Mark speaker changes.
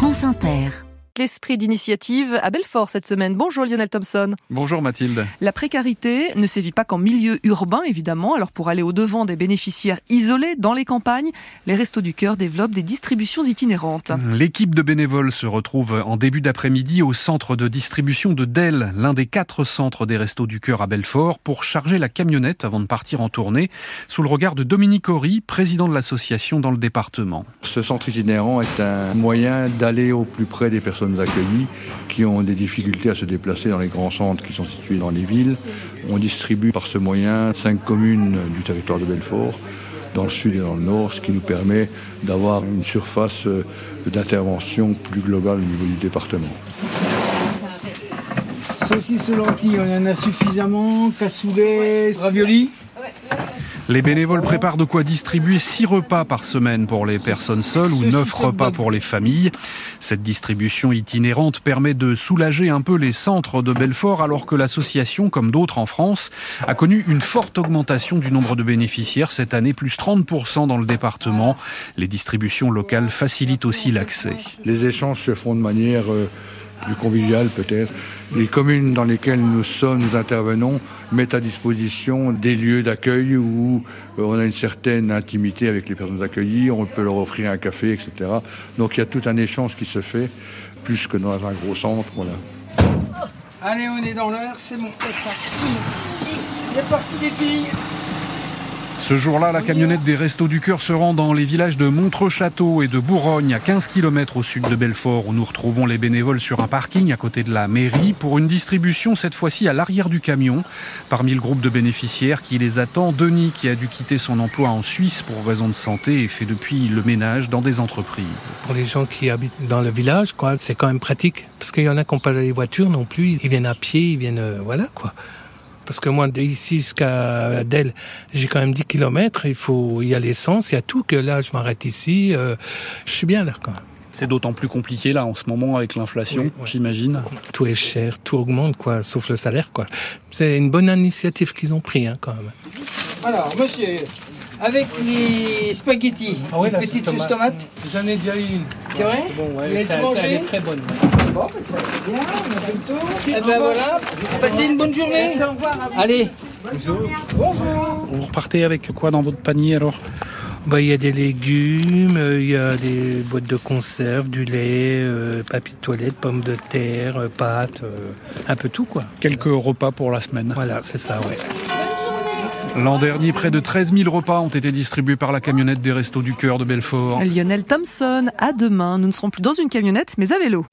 Speaker 1: France Inter.
Speaker 2: L'esprit d'initiative à Belfort cette semaine. Bonjour Lionel Thompson.
Speaker 3: Bonjour Mathilde.
Speaker 2: La précarité ne sévit pas qu'en milieu urbain évidemment. Alors pour aller au-devant des bénéficiaires isolés dans les campagnes, les Restos du Cœur développent des distributions itinérantes.
Speaker 3: L'équipe de bénévoles se retrouve en début d'après-midi au centre de distribution de Delle, l'un des quatre centres des Restos du Cœur à Belfort, pour charger la camionnette avant de partir en tournée, sous le regard de Dominique Horry, président de l'association dans le département.
Speaker 4: Ce centre itinérant est un moyen d'aller au plus près des personnes accueillis qui ont des difficultés à se déplacer dans les grands centres qui sont situés dans les villes. On distribue par ce moyen cinq communes du territoire de Belfort dans le sud et dans le nord, ce qui nous permet d'avoir une surface euh, d'intervention plus globale au niveau du département.
Speaker 5: Saucisses lentilles, on en a suffisamment. Cassoulet, raviolis.
Speaker 3: Les bénévoles préparent de quoi distribuer 6 repas par semaine pour les personnes seules ou 9 repas pour les familles. Cette distribution itinérante permet de soulager un peu les centres de Belfort alors que l'association, comme d'autres en France, a connu une forte augmentation du nombre de bénéficiaires cette année, plus 30% dans le département. Les distributions locales facilitent aussi l'accès.
Speaker 4: Les échanges se font de manière euh, plus conviviale peut-être. Les communes dans lesquelles nous sommes, nous intervenons, mettent à disposition des lieux d'accueil où euh, on a une certaine intimité avec les personnes accueillies, on peut leur offrir un café, etc. Donc il y a tout un échange qui se fait, plus que dans un gros centre. Voilà.
Speaker 5: Allez, on est dans l'heure, c'est bon, c'est parti. C'est parti les filles.
Speaker 3: Ce jour-là, la camionnette des Restos du Cœur se rend dans les villages de Montreux-Château et de Bourgogne, à 15 km au sud de Belfort, où nous retrouvons les bénévoles sur un parking à côté de la mairie pour une distribution cette fois-ci à l'arrière du camion. Parmi le groupe de bénéficiaires qui les attend, Denis qui a dû quitter son emploi en Suisse pour raison de santé et fait depuis le ménage dans des entreprises.
Speaker 6: Pour les gens qui habitent dans le village, c'est quand même pratique parce qu'il y en a qui n'ont pas les voitures non plus, ils viennent à pied, ils viennent, euh, voilà quoi. Parce que moi, d'ici jusqu'à Delle, j'ai quand même 10 km. Il faut, il y a l'essence, il y a tout. Que là, je m'arrête ici. Euh, je suis bien là, quand même.
Speaker 3: C'est d'autant plus compliqué là en ce moment avec l'inflation,
Speaker 6: Oui, ouais.
Speaker 3: j'imagine.
Speaker 6: Tout est cher, tout augmente, quoi, sauf le salaire, quoi. C'est une bonne initiative qu'ils ont pris, hein, quand même.
Speaker 5: Alors, monsieur, avec les spaghettis, une petite sauce tomate.
Speaker 6: J'en ai déjà eu une.
Speaker 5: C'est vrai
Speaker 6: Bon,
Speaker 5: Vous avez tout mangé
Speaker 6: très bonne.
Speaker 5: Bon, ben, ça va bien, on a fait le tour. Et ben voilà, passez une bonne journée. Allez, bonjour.
Speaker 3: Vous repartez avec quoi dans votre panier alors?
Speaker 6: Bah, il y a des légumes, euh, il y a des boîtes de conserve, du lait, euh, papier de toilette, pommes de terre, euh, pâtes, euh, un peu tout, quoi.
Speaker 3: Quelques repas pour la semaine.
Speaker 6: Voilà, c'est ça, ouais.
Speaker 3: L'an dernier, près de 13 000 repas ont été distribués par la camionnette des Restos du Cœur de Belfort.
Speaker 2: Lionel Thompson, à demain. Nous ne serons plus dans une camionnette, mais à vélo.